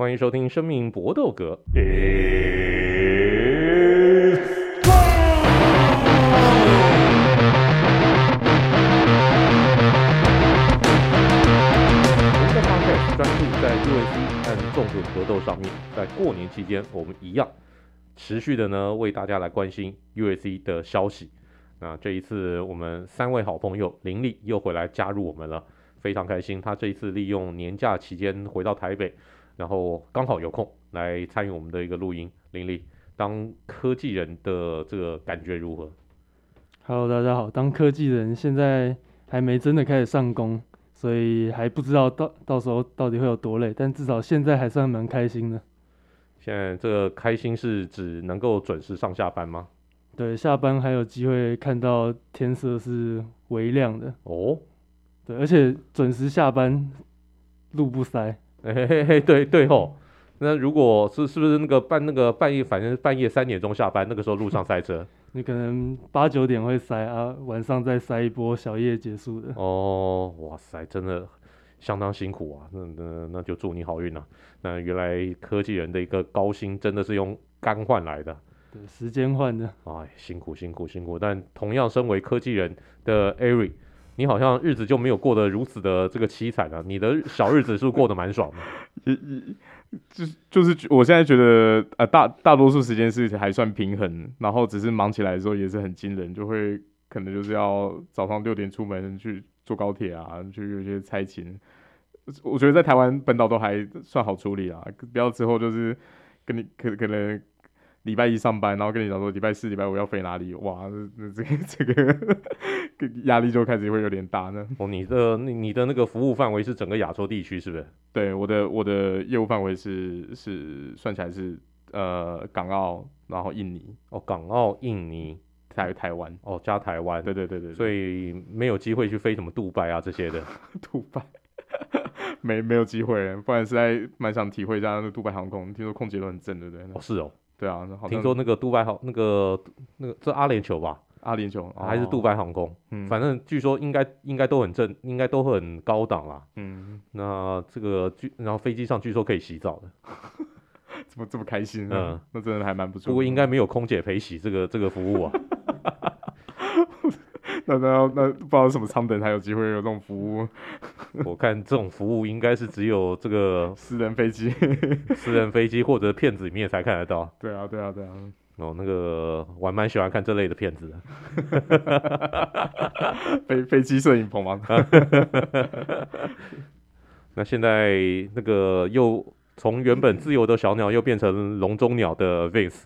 欢迎收听《生命搏斗格》。我们的 p o d 专注在 UFC 和综合格斗上面，在过年期间，我们一样持续的呢为大家来关心 UFC 的消息。那这一次，我们三位好朋友林立又回来加入我们了，非常开心。他这一次利用年假期间回到台北。然后刚好有空来参与我们的一个录音，林立，当科技人的这个感觉如何？Hello，大家好，当科技人现在还没真的开始上工，所以还不知道到到时候到底会有多累，但至少现在还算蛮开心的。现在这个开心是指能够准时上下班吗？对，下班还有机会看到天色是微亮的哦。Oh? 对，而且准时下班，路不塞。嘿嘿嘿，对对吼，那如果是是不是那个半那个半夜，反正半夜三点钟下班，那个时候路上塞车，你可能八九点会塞啊，晚上再塞一波小夜结束的。哦，哇塞，真的相当辛苦啊，那那那就祝你好运了啊。那原来科技人的一个高薪真的是用肝换来的，对，时间换的。哎，辛苦辛苦辛苦，但同样身为科技人的 Ari。你好像日子就没有过得如此的这个凄惨啊！你的小日子是不是过得蛮爽的？就是就是，我现在觉得呃，大大多数时间是还算平衡，然后只是忙起来的时候也是很惊人，就会可能就是要早上六点出门去坐高铁啊，去有些差勤。我觉得在台湾本岛都还算好处理啊，不要之后就是跟你可可能。礼拜一上班，然后跟你讲说礼拜四、礼拜五要飞哪里，哇，那这个这个压力就开始会有点大呢。哦，你的你的那个服务范围是整个亚洲地区是不是？对，我的我的业务范围是是算起来是呃港澳，然后印尼。哦，港澳、印尼、台台湾。哦，加台湾。对对对对。所以没有机会去飞什么杜拜啊这些的。杜拜，没没有机会，不然实在蛮想体会一下那个杜拜航空，听说空姐都很正，对不对？哦，是哦。对啊，听说那个杜拜航那个那个这阿联酋吧，阿联酋、哦、还是杜拜航空，嗯，反正据说应该应该都很正，应该都很高档啦，嗯，那这个据然后飞机上据说可以洗澡的，怎么这么开心呢？嗯，那真的还蛮不错。不过应该没有空姐陪洗这个这个服务啊。那那那不知道什么舱等才有机会有这种服务？我看这种服务应该是只有这个私人飞机、私人飞机或者片子里面才看得到。对啊，对啊，对啊。哦，那个我还蛮喜欢看这类的片子的。飞飞机摄影棚吗？那现在那个又从原本自由的小鸟又变成笼中鸟的 Vince。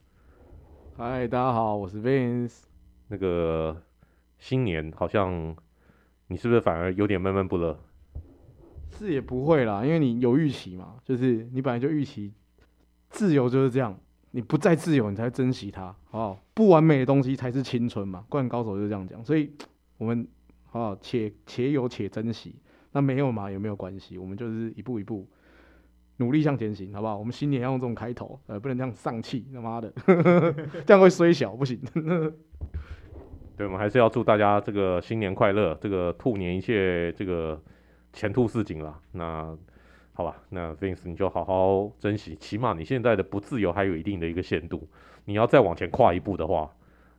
嗨，大家好，我是 Vince。那个。新年好像你是不是反而有点闷闷不乐？是也不会啦，因为你有预期嘛，就是你本来就预期自由就是这样，你不再自由，你才珍惜它，好不好？不完美的东西才是青春嘛，灌篮高手就是这样讲，所以我们好不好？且且有且珍惜，那没有嘛也没有关系，我们就是一步一步努力向前行，好不好？我们新年要用这种开头，呃，不能这样丧气，他妈的，这样会衰小，不行。对，我们还是要祝大家这个新年快乐，这个兔年一切这个前途似锦了。那好吧，那 Vince 你就好好珍惜，起码你现在的不自由还有一定的一个限度。你要再往前跨一步的话，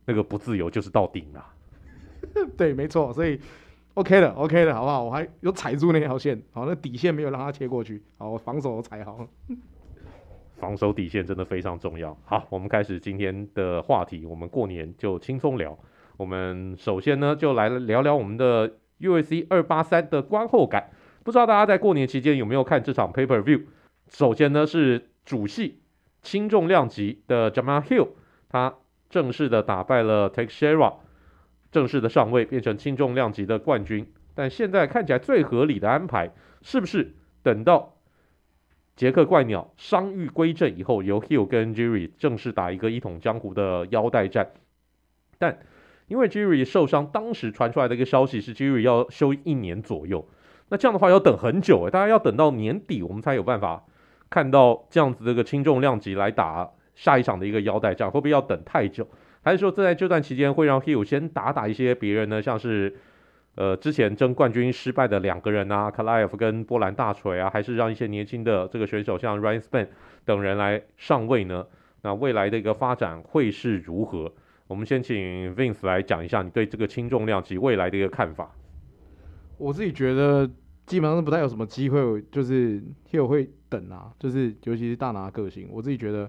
那个不自由就是到顶了。对，没错，所以 OK 的，OK 的，好不好？我还有踩住那条线，好，那底线没有让他切过去，好，我防守踩好。防守底线真的非常重要。好，我们开始今天的话题，我们过年就轻松聊。我们首先呢，就来聊聊我们的 U S C 二八三的观后感。不知道大家在过年期间有没有看这场 Pay Per View？首先呢，是主系轻重量级的 Jama Hill，他正式的打败了 Teixeira，正式的上位，变成轻重量级的冠军。但现在看起来最合理的安排，是不是等到杰克怪鸟伤愈归正以后，由 Hill 跟 Jerry 正式打一个一统江湖的腰带战？但因为 Jerry 受伤，当时传出来的一个消息是 Jerry 要休一年左右。那这样的话要等很久诶，大家要等到年底，我们才有办法看到这样子的一个轻重量级来打下一场的一个腰带战，会不会要等太久？还是说在这段期间会让 Hill 先打打一些别人呢？像是呃之前争冠军失败的两个人啊，卡拉耶夫跟波兰大锤啊，还是让一些年轻的这个选手像 Ryan Spann 等人来上位呢？那未来的一个发展会是如何？我们先请 Vince 来讲一下你对这个轻重量级未来的一个看法。我自己觉得基本上是不太有什么机会，就是 Hill 会等啊，就是尤其是大拿个性，我自己觉得，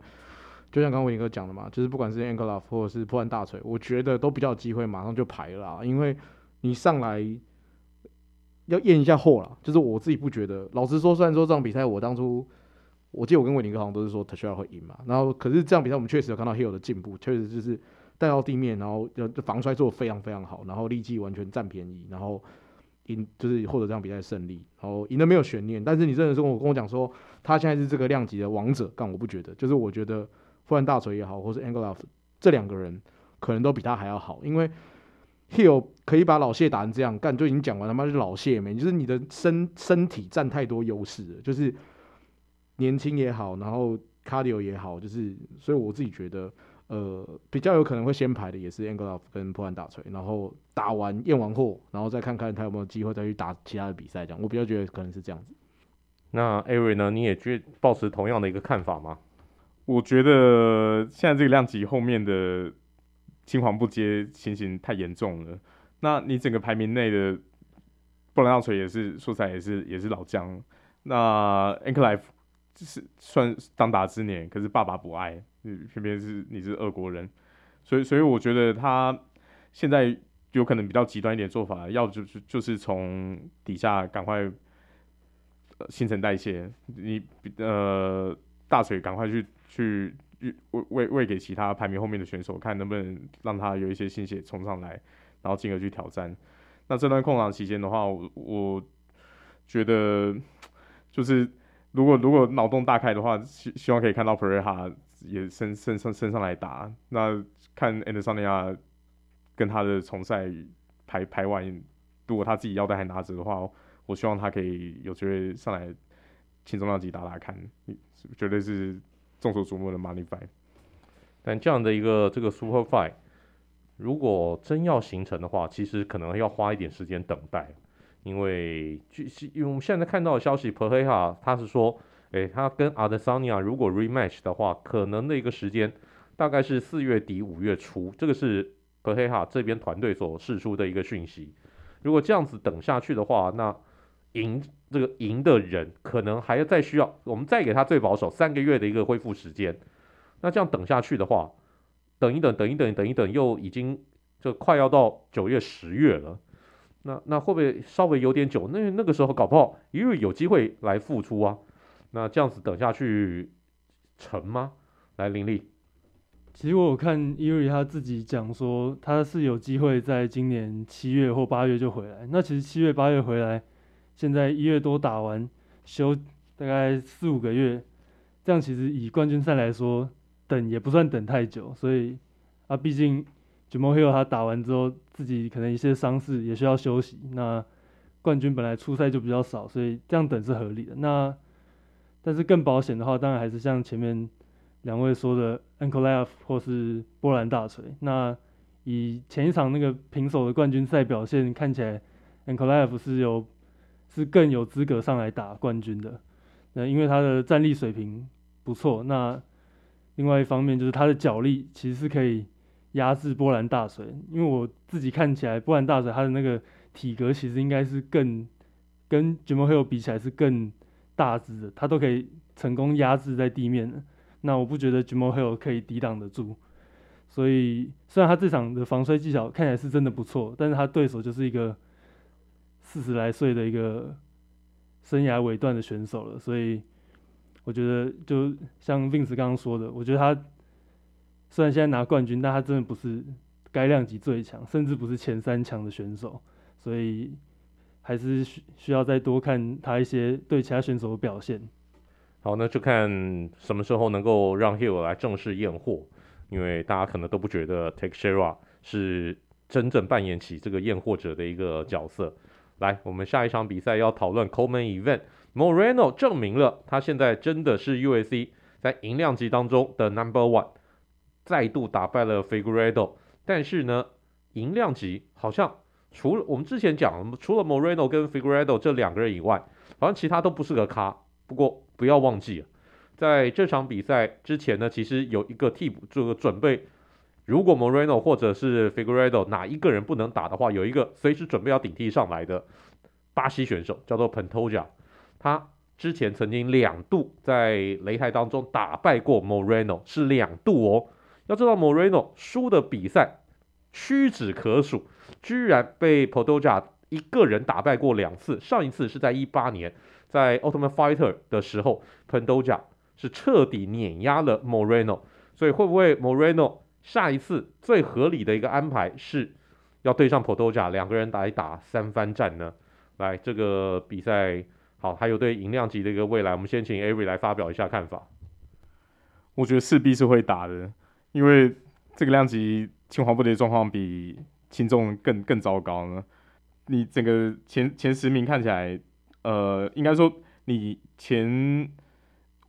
就像刚刚伟林哥讲的嘛，就是不管是 Angelov 或者是破烂大锤，我觉得都比较有机会马上就排了啦，因为你上来要验一下货啦，就是我自己不觉得，老实说，虽然说这场比赛我当初。我记得我跟伟林哥好像都是说 Tasha 会赢嘛，然后可是这场比赛我们确实有看到 Hill 的进步，确实就是带到地面，然后就防摔做得非常非常好，然后立即完全占便宜，然后赢就是获得这场比赛的胜利，然后赢的没有悬念。但是你真的是跟我跟我讲说他现在是这个量级的王者，但我不觉得，就是我觉得富兰大锤也好，或是 Angelov 这两个人可能都比他还要好，因为 Hill 可以把老谢打成这样，干就已经讲完他妈是老谢没，就是你的身身体占太多优势了，就是。年轻也好，然后 cardio 也好，就是所以我自己觉得，呃，比较有可能会先排的也是 Angelov 跟波兰大锤，然后打完验完货，然后再看看他有没有机会再去打其他的比赛。这样，我比较觉得可能是这样子。那 Ari 呢？你也觉抱持同样的一个看法吗？我觉得现在这个量级后面的青黄不接情形太严重了。那你整个排名内的波兰大锤也是说起来也是也是老将，那 Ankalaev 是算当打之年，可是爸爸不爱，偏偏是你是俄国人，所以所以我觉得他现在有可能比较极端一点做法，要就是就是从底下赶快、新陈代谢，你呃大水赶快去去喂喂喂给其他排名后面的选手，看能不能让他有一些新血冲上来，然后进而去挑战。那这段空档期间的话，我我觉得 就是。如果如果脑洞大开的话，希希望可以看到 Perera 也升升升升上来打。那看 Adesanya 跟他的重赛排排完，如果他自己腰带还拿着的话，我希望他可以有机会上来轻重量级打打看，绝对是众所瞩目的 Money Fight。但这样的一个这个 Super Fight，如果真要形成的话，其实可能要花一点时间等待。因为据因为我们现在看到的消息，Pereira 他是说，诶，他跟 Adesanya 如果 rematch 的话，可能的一个时间大概是四月底五月初，这个是 p e r e a 这边团队所释出的一个讯息。如果这样子等下去的话，那赢这个赢的人可能还要再需要，我们再给他最保守三个月的一个恢复时间。那这样等下去的话，等一等，等一等，等一等，又已经就快要到九月十月了。那那会不会稍微有点久？那那个时候搞不好因为有机会来复出啊。那这样子等下去成吗？来林立，其实我有看伊瑞他自己讲说，他是有机会在今年七月或八月就回来。那其实七月八月回来，现在一月多打完休大概四五个月，这样其实以冠军赛来说，等也不算等太久。所以啊，毕竟。j a m a Hill 他打完之后，自己可能一些伤势也需要休息。那冠军本来出赛就比较少，所以这样等是合理的。那但是更保险的话，当然还是像前面两位说的 a n k l e f 或是波兰大锤。那以前一场那个平手的冠军赛表现看起来 a n k l e f 是有是更有资格上来打冠军的。那因为他的战力水平不错。那另外一方面就是他的脚力其实是可以。压制波兰大锤，因为我自己看起来，波兰大锤他的那个体格其实应该是更跟 Jamahal Hill 比起来是更大只的，他都可以成功压制在地面。那我不觉得 Jimohill 可以抵挡得住，所以虽然他这场的防摔技巧看起来是真的不错，但是他对手就是一个四十来岁的一个生涯尾段的选手了，所以我觉得就像 Vince 刚刚说的，我觉得他。虽然现在拿冠军，但他真的不是该量级最强，甚至不是前三强的选手，所以还是需需要再多看他一些对其他选手的表现。好，那就看什么时候能够让 Hill 来正式验货，因为大家可能都不觉得 Take Shera 是真正扮演起这个验货者的一个角色。来，我们下一场比赛要讨论 Coleman Event，Moreno 证明了他现在真的是 U A C 在银量级当中的 Number One。再度打败了 Figueredo，但是呢，银量级好像除了我们之前讲，除了 Moreno 跟 f i g u r e d o 这两个人以外，好像其他都不是个咖。不过不要忘记，在这场比赛之前呢，其实有一个替补这个准备，如果 Moreno 或者是 f i g u r e d o 哪一个人不能打的话，有一个随时准备要顶替上来的巴西选手叫做 Pantoja，他之前曾经两度在擂台当中打败过 Moreno，是两度哦。要知道 Moreno 输的比赛屈指可数。居然被 Pantoja 一个人打败过两次，上一次是在一八年，在 Ultimate Fighter 的时候，Pontoja 是彻底碾压了 Moreno，所以会不会 Moreno 下一次最合理的一个安排是要对上 Pantoja 两个人来打三番战呢？来，这个比赛好，还有对银量级的一个未来，我们先请 Avery 来发表一下看法。我觉得势必是会打的，因为这个量级清华不接状况比。轻重更更糟糕呢？你整个前前十名看起来，呃，应该说你前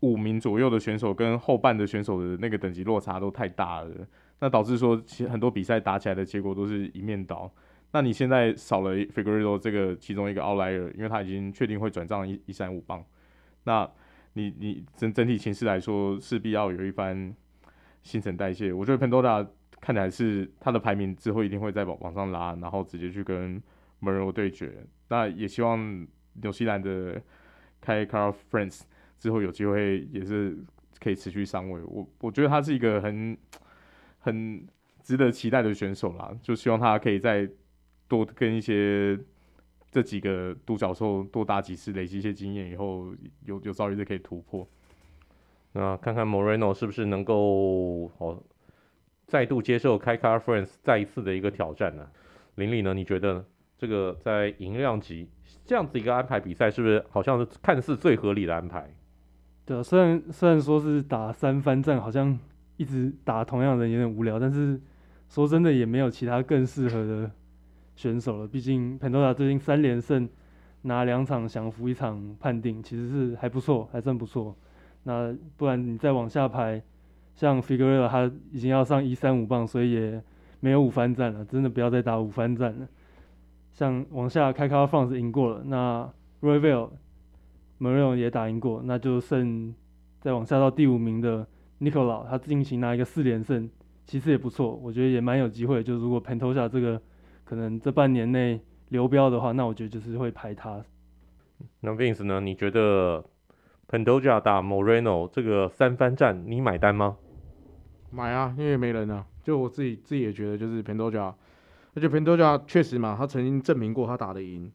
五名左右的选手跟后半的选手的那个等级落差都太大了，那导致说其实很多比赛打起来的结果都是一面倒。那你现在少了 Figueiredo 这个其中一个 outlier，因为他已经确定会转账一一三五磅，那你你整整体形势来说，势必要有一番新陈代谢。我觉得 Pantoja 看起来是他的排名之后一定会再往往上拉，然后直接去跟 m o r o 对决。那也希望纽西兰的 Kai Kara-France 之后有机会也是可以持续上位。我我觉得他是一个很很值得期待的选手啦，就希望他可以再多跟一些这几个独角兽多打几次，累积一些经验以后，有有朝一日可以突破。那看看 Moreno 是不是能够哦。再度接受 Kai Kara-France 再一次的一个挑战呢？林立呢？你觉得这个在银量级这样子一个安排比赛，是不是好像是看似最合理的安排？对啊，虽然虽然说是打三番战，好像一直打同样的人有点无聊，但是说真的也没有其他更适合的选手了。毕竟 Pantoja 最近三连胜，拿两场降服一场判定，其实是还不错，还算不错。那不然你再往下排。像 Figueredo 他已经要上一三五棒，所以也没有五番战了，真的不要再打五番战了。像往下 Kai Kara-France 赢过了，那 Royval Moreno 也打赢过，那就剩再往下到第五名的 n i c o l a 他进行拿一个四连胜，其实也不错，我觉得也蛮有机会。就如果 Pantoja 这个可能这半年内流标的话，那我觉得就是会排他。那 Vince 呢？你觉得 Pantoja 打 Moreno 这个三番战，你买单吗？买啊，因为没人啊。就我自己自己也觉得，就是 Pantoja，而且 Pantoja 确实嘛，他曾经证明过他打得赢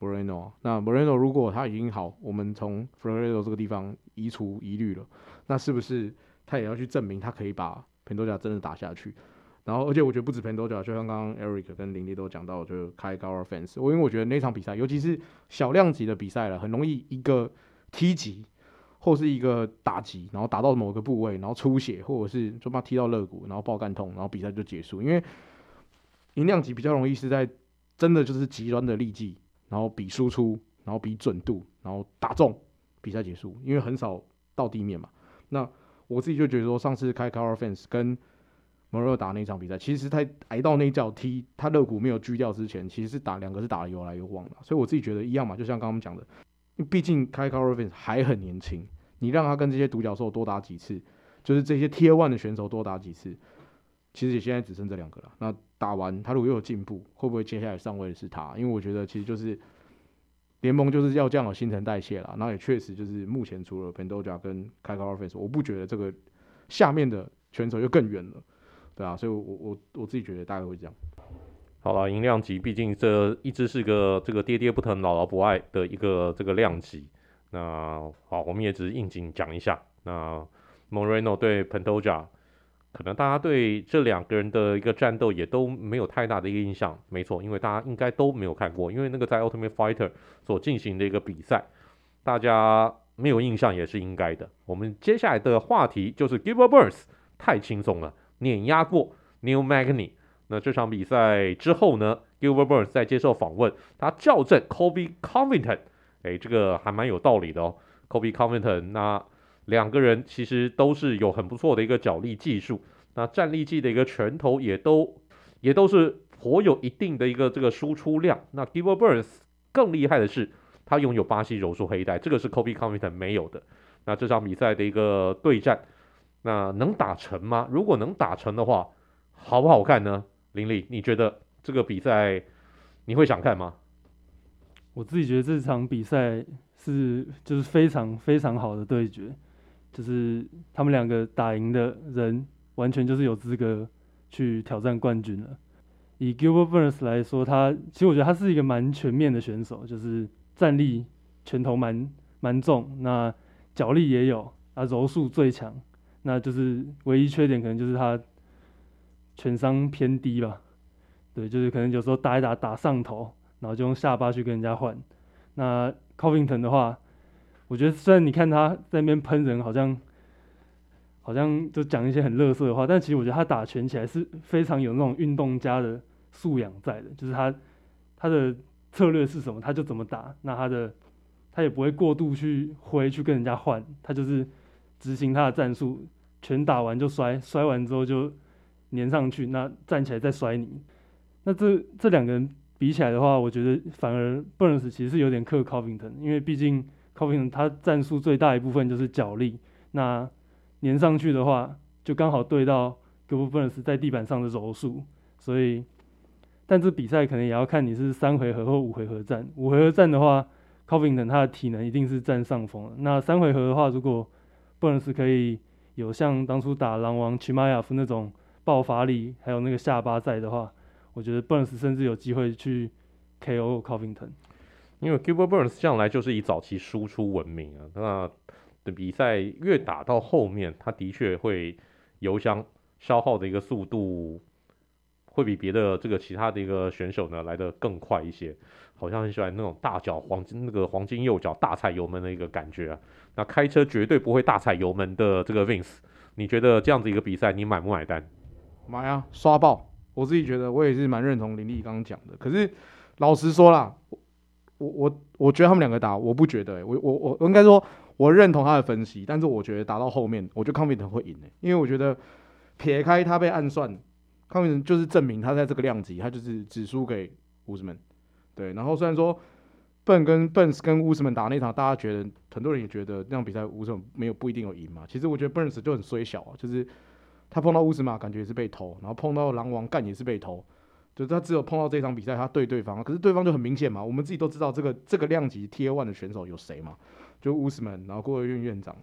Moreno。那 Moreno 如果他已经好，我们从 f r e d o 这个地方移除疑虑了，那是不是他也要去证明他可以把 Pantoja 真的打下去？然后，而且我觉得不止 Pantoja，就像刚刚 Eric 跟林立都讲到，就 Kai Kara-France。我因为我觉得那场比赛，尤其是小量级的比赛了，很容易一个踢级。或是一个打击，然后打到某个部位，然后出血，或者是就怕踢到肋骨，然后爆干痛，然后比赛就结束。因为银量级比较容易是在真的就是极端的力技，然后比输出，然后比准度，然后打中，比赛结束。因为很少到地面嘛。那我自己就觉得说，上次开 Kara-France 跟 Maro 打那场比赛，其实他挨到那一脚踢，他肋骨没有锯掉之前，其实是打两个是打的有来有往的。所以我自己觉得一样嘛，就像刚刚讲的。因为毕竟 Kai Kara-France 还很年轻，你让他跟这些独角兽多打几次，就是这些 Tier One 的选手多打几次，其实也现在只剩这两个了。那打完他如果又有进步，会不会接下来上位的是他？因为我觉得其实就是联盟就是要这样的新陈代谢了。那也确实就是目前除了 Pantoja 跟 Kai Kara-France，我不觉得这个下面的选手又更远了，对啊，所以我我我自己觉得大概会这样。好了，银量级毕竟这一直是个这个爹爹不疼姥姥不爱的一个这个量级。那好，我们也只是应景讲一下。那 Moreno 对 Pantoja，可能大家对这两个人的一个战斗也都没有太大的一个印象。没错，因为大家应该都没有看过，因为那个在 Ultimate Fighter 所进行的一个比赛，大家没有印象也是应该的。我们接下来的话题就是 Give a Birth，太轻松了，碾压过 Neil Magny。那这场比赛之后呢，Gilbert Burns 在接受访问，他校正 Kobe Covington，哎，这个还蛮有道理的哦。Kobe Covington，那两个人其实都是有很不错的一个脚力技术，那站立技的一个拳头也都也都是颇有一定的一个这个输出量。那 Gilbert Burns 更厉害的是，他拥有巴西柔术黑带，这个是 Kobe Covington 没有的。那这场比赛的一个对战，那能打成吗？如果能打成的话，好不好看呢？林立，你觉得这个比赛你会想看吗？我自己觉得这场比赛是就是非常非常好的对决，就是他们两个打赢的人，完全就是有资格去挑战冠军了。以 Gilbert Burns 来说，他其实我觉得他是一个蛮全面的选手，就是战力拳头蛮蛮重，那脚力也有，啊柔术最强，那就是唯一缺点可能就是他拳伤偏低吧。对，就是可能有时候打一打打上头，然后就用下巴去跟人家换。那 Covington 的话，我觉得虽然你看他在那边喷人，好像。好像就讲一些很乐色的话，但其实我觉得他打拳起来是非常有那种运动家的素养在的，就是他他的策略是什么，他就怎么打，那他的他也不会过度去挥去跟人家换，他就是执行他的战术，拳打完就摔，摔完之后就粘上去，那站起来再摔你。那这这两个人比起来的话，我觉得反而 Burns 其实是有点克 Covington，因为毕竟 Covington 他战术最大一部分就是脚力，那。粘上去的话，就刚好对到 Goburn 在地板上的柔术，所以，但这比赛可能也要看你是三回合或五回合战。五回合战的话，Covington 他的体能一定是占上风。那三回合的话，如果 Burns 可以有像当初打狼王 Chimaev 那种爆发力，还有那个下巴在的话，我觉得 Burns 甚至有机会去 KO Covington。因为 Gilbert Burns 向来就是以早期输出闻名啊，那。的比赛越打到后面，他的确会油箱消耗的一个速度会比别的这个其他的一个选手呢来得更快一些，好像很喜欢那种大脚黄金那个黄金右脚大踩油门的一个感觉啊。那开车绝对不会大踩油门的这个 Vince，你觉得这样子一个比赛你买不买单？买啊，刷爆！我自己觉得我也是蛮认同林立刚刚讲的。可是老实说啦，我我我觉得他们两个打，我不觉得、欸，我我我应该说。我认同他的分析，但是我觉得打到后面，我觉得 Covington 会赢的，因为我觉得撇开他被暗算，Covington 就是证明他在这个量级，他就是只输给乌斯曼。对，然后虽然说笨跟笨跟乌斯曼打那场，大家觉得很多人也觉得那场比赛乌斯曼没有不一定有赢嘛。其实我觉得 Burns 就很衰小啊，就是他碰到乌斯曼感觉也是被偷，然后碰到狼王干也是被偷，就他只有碰到这场比赛他对对方，可是对方就很明显嘛，我们自己都知道这个这个量级 Tier One 的选手有谁嘛。就乌斯曼，然后国卫院院长，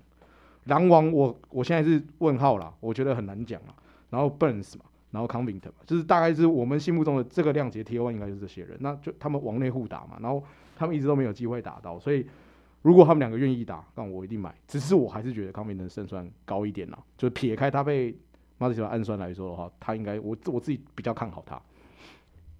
狼王我我现在是问号啦，我觉得很难讲啊。然后 Burns 嘛，然后 c o n v i n t 嘛，就是大概是我们心目中的这个量级 Tier 1应该就是这些人。那就他们往内互打嘛，然后他们一直都没有机会打到，所以如果他们两个愿意打，那我一定买。只是我还是觉得 Covington 胜算高一点啦，就撇开他被马蒂斯暗算来说的话，他应该我我自己比较看好他。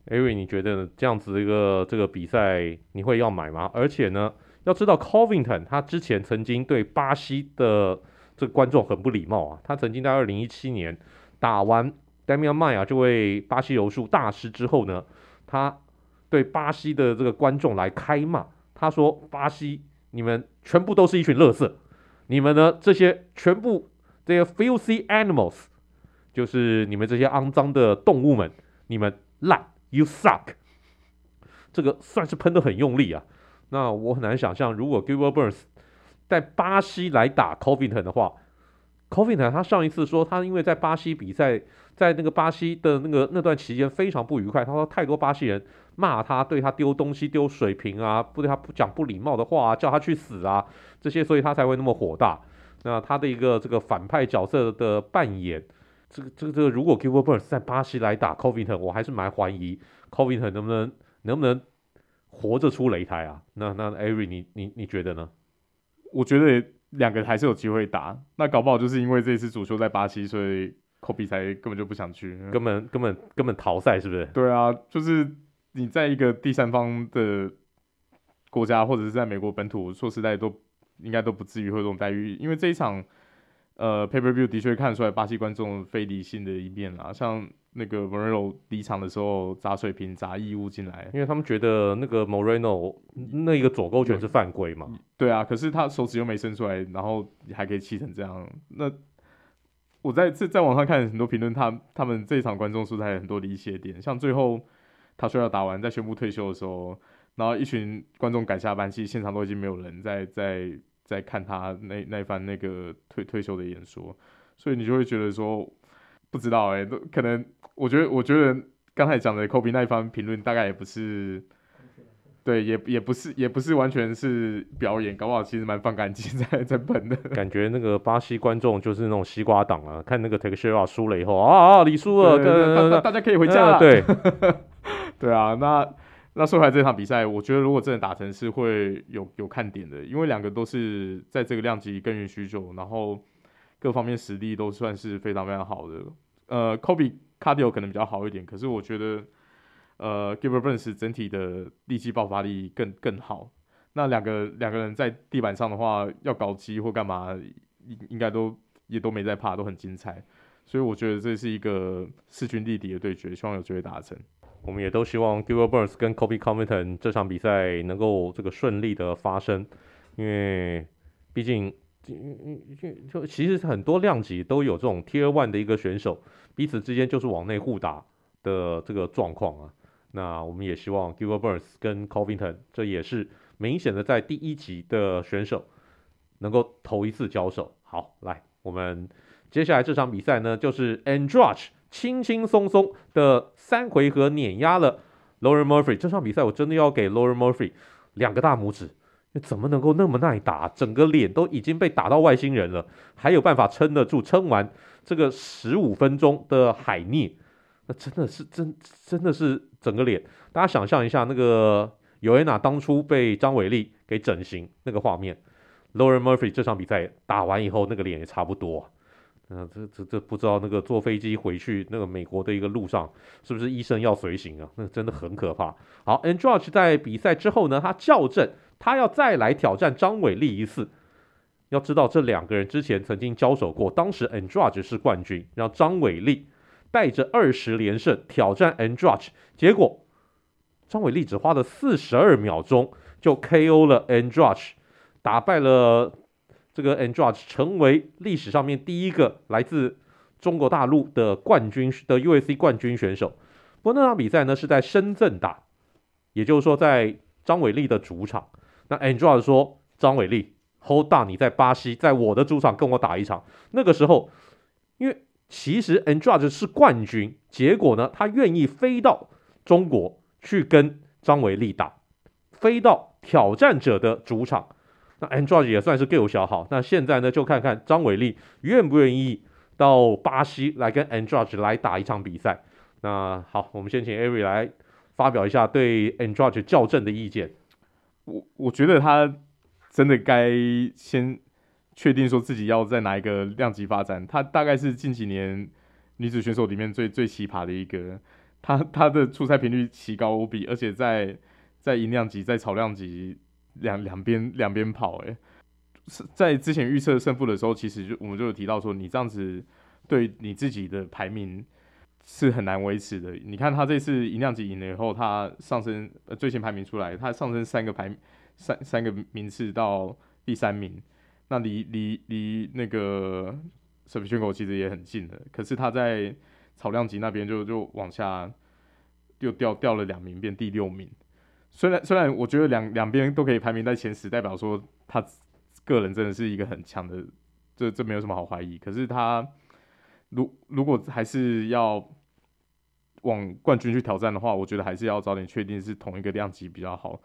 Avery，你觉得这样子一个这个比赛你会要买吗？而且呢？要知道，Covington 他之前曾经对巴西的这个观众很不礼貌啊。他曾经在二零一七年打完 Damian Maia 这位巴西柔术大师之后呢，他对巴西的这个观众来开骂。他说：“巴西，你们全部都是一群垃圾，你们呢这些全部这些 filthy animals，就是你们这些肮脏的动物们，你们烂，you suck。”这个算是喷得很用力啊。那我很难想象，如果 Gilbert Burns 在巴西来打 Covington 的话，Covington 他上一次说他因为在巴西比赛，在那个巴西的那个那段期间非常不愉快，他说太多巴西人骂他，对他丢东西、丢水瓶啊，不对他不讲不礼貌的话啊，叫他去死啊，这些，所以他才会那么火大。那他的一个这个反派角色的扮演，这个这个这个，如果 Gilbert Burns 在巴西来打 Covington，我还是蛮怀疑 Covington 能不能能不能。活着出擂台啊？那那 Avery 你你你觉得呢？我觉得两个还是有机会打。那搞不好就是因为这次主修在巴西，所以 Kobe 才根本就不想去，根本根本根本逃赛是不是？对啊，就是你在一个第三方的国家，或者是在美国本土，说实在都应该都不至于会有这种待遇。因为这一场呃 Pay Per View 的确看出来巴西观众非理性的一面啦，像。那个 Moreno 离场的时候砸水瓶砸异物进来，因为他们觉得那个 Moreno 那一个左勾拳是犯规嘛。对啊，可是他手指又没伸出来，然后还可以气成这样。那我在在在网上看很多评论，他他们这一场观众数还有很多离奇的点，像最后他说要打完，在宣布退休的时候，然后一群观众赶下班，其实现场都已经没有人在在在看他那那番那个退退休的演说，所以你就会觉得说，不知道哎、可能，我觉得我觉得刚才讲的 Kobe 那一番评论大概也不是。对，也也不是，也不是完全是表演，搞不好其实蛮放感情 在在喷的。感觉那个巴西观众就是那种西瓜党啊，看那个 Teixeira 输了以后啊啊，你输了，大大大家可以回家了。呃、对，对啊，那那说回来这场比赛，我觉得如果真的打成是会有有看点的，因为两个都是在这个量级耕耘许久，然后各方面实力都算是非常非常好的。呃，Kobe Cardio 可能比较好一点，可是我觉得。呃，Gilbert Burns 整体的力气爆发力更更好。那两个两个人在地板上的话，要搞基或干嘛，应应该都也都没在怕，都很精彩。所以我觉得这是一个势均力敌的对决，希望有机会达成。我们也都希望 Gilbert Burns 跟 Kobe Covington 这场比赛能够这个顺利的发生，因为毕竟就就其实很多量级都有这种 Tier One 的一个选手，彼此之间就是往内互打的这个状况啊。那我们也希望 Gilbert Burns 跟 Covington，这也是明显的在第一级的选手能够头一次交手。好，来，我们接下来这场比赛呢，就是 Andrade 轻轻松松的三回合碾压了 Lauren Murphy。这场比赛我真的要给 Lauren Murphy 两个大拇指，怎么能够那么耐打？整个脸都已经被打到外星人了，还有办法撑得住，撑完这个十五分钟的海涅。那真的是真真的是整个脸，大家想象一下那个尤安娜当初被张伟丽给整形那个画面，Lauren Murphy 这场比赛打完以后那个脸也差不多，嗯、呃，这这这不知道那个坐飞机回去那个美国的一个路上是不是医生要随行啊？那真的很可怕。好，Andrade 在比赛之后呢，他校正，他要再来挑战张伟丽一次。要知道这两个人之前曾经交手过，当时 Andrade 是冠军，让张伟丽。带着二十连胜挑战 Andrade，结果张伟丽只花了四十二秒钟就 KO 了 Andrade，打败了这个 Andrade，成为历史上面第一个来自中国大陆的冠军的 UFC 冠军选手。不过那场比赛呢是在深圳打，也就是说在张伟丽的主场。那 Andrade 说：“张伟丽，Hold on，你在巴西，在我的主场跟我打一场。”那个时候，因为其实 Andrade 是冠军，结果呢，他愿意飞到中国去跟张伟丽打，飞到挑战者的主场。那 Andrade 也算是够小好。那现在呢，就看看张伟丽愿不愿意到巴西来跟 Andrade 来打一场比赛。那好，我们先请 Ari 来发表一下对 Andrade 校正的意见。我我觉得他真的该先。确定说自己要在哪一个量级发展，她大概是近几年女子选手里面最最奇葩的一个。她她的出赛频率奇高无比，而且在在银量级、在草量级两两边两边跑。诶，是在之前预测胜负的时候，其实就我们就有提到说，你这样子对你自己的排名是很难维持的。你看他这次银量级赢了以后，他上升呃最新排名出来，他上升三个排三三个名次到第三名。那离离离那个舍甫琴科其实也很近的，可是他在草量级那边就就往下又掉掉了两名，变第六名。虽然虽然我觉得两两边都可以排名在前十，代表说他个人真的是一个很强的，这这没有什么好怀疑。可是他如如果还是要往冠军去挑战的话，我觉得还是要早点确定是同一个量级比较好。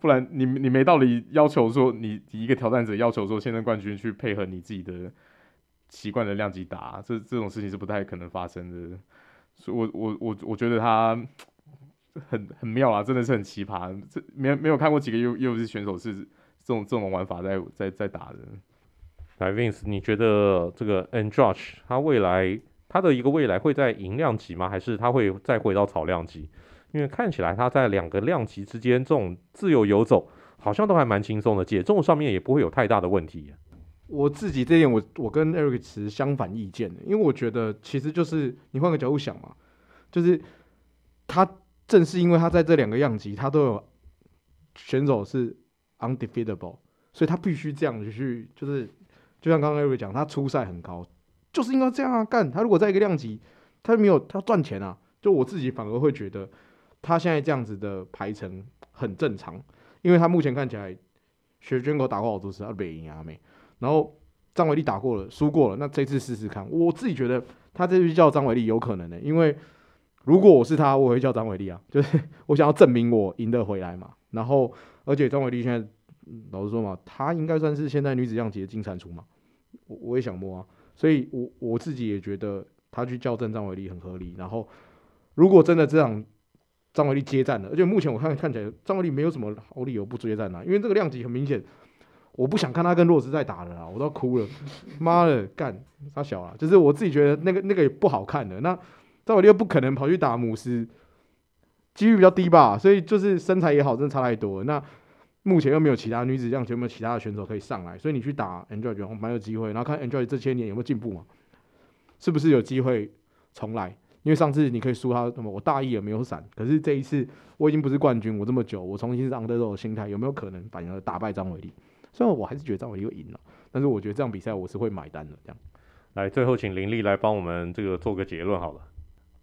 不然你你没道理要求说你一个挑战者要求说现任冠军去配合你自己的习惯的量级打，这这种事情是不太可能发生的。所以我我我我觉得他很很妙啊，真的是很奇葩。这没没有看过几个 UFC 选手是这种这种玩法在在在打的。来，Vince，你觉得这个 Andrash 他未来他的一个未来会在银量级吗？还是他会再回到草量级？因为看起来他在两个量级之间这种自由游走，好像都还蛮轻松的，减重上面也不会有太大的问题。我自己这点我我跟 Eric 持相反意见，因为我觉得其实就是你换个角度想嘛，就是他正是因为他在这两个量级他都有选手是 undefeatable，所以他必须这样子去，就是就像刚刚 e r 讲，他初赛很高，就是应该这样啊，干他如果在一个量级，他没有他赚钱啊，就我自己反而会觉得他现在这样子的排程很正常，因为他目前看起来，学娟狗打过好多次，他没赢啊没，然后张伟丽打过了，输过了，那这次试试看，我自己觉得他这次叫张伟丽有可能的、因为如果我是他，我会叫张伟丽啊，就是我想要证明我赢得回来嘛，然后而且张伟丽现在。老实说嘛，她应该算是现在女子量级的金蟾蜍嘛，我我也想摸啊，所以我我自己也觉得她去校正张伟丽很合理。然后如果真的这样，张伟丽接战了，而且目前我看看起来张伟丽没有什么好理由不接战啊，因为这个量级很明显，我不想看他跟洛斯在打了啦，我都要哭了，妈的干他小啊，就是我自己觉得那个那个也不好看的。那张伟丽又不可能跑去打姆斯，几率比较低吧，所以就是身材也好，真的差太多。那目前又没有其他女子这样，有没有其他的选手可以上来？所以你去打 Andrade 蛮有机会，然后看 Android 这些年有没有进步嘛？是不是有机会重来？因为上次你可以输他，那么我大意也没有闪。可是这一次我已经不是冠军，我这么久，我重新是 Underdog 的心态，有没有可能反而打败张伟丽？虽然我还是觉得张伟丽会赢了，但是我觉得这场比赛我是会买单的。这样，来最后请林丽来帮我们这个做个结论好了。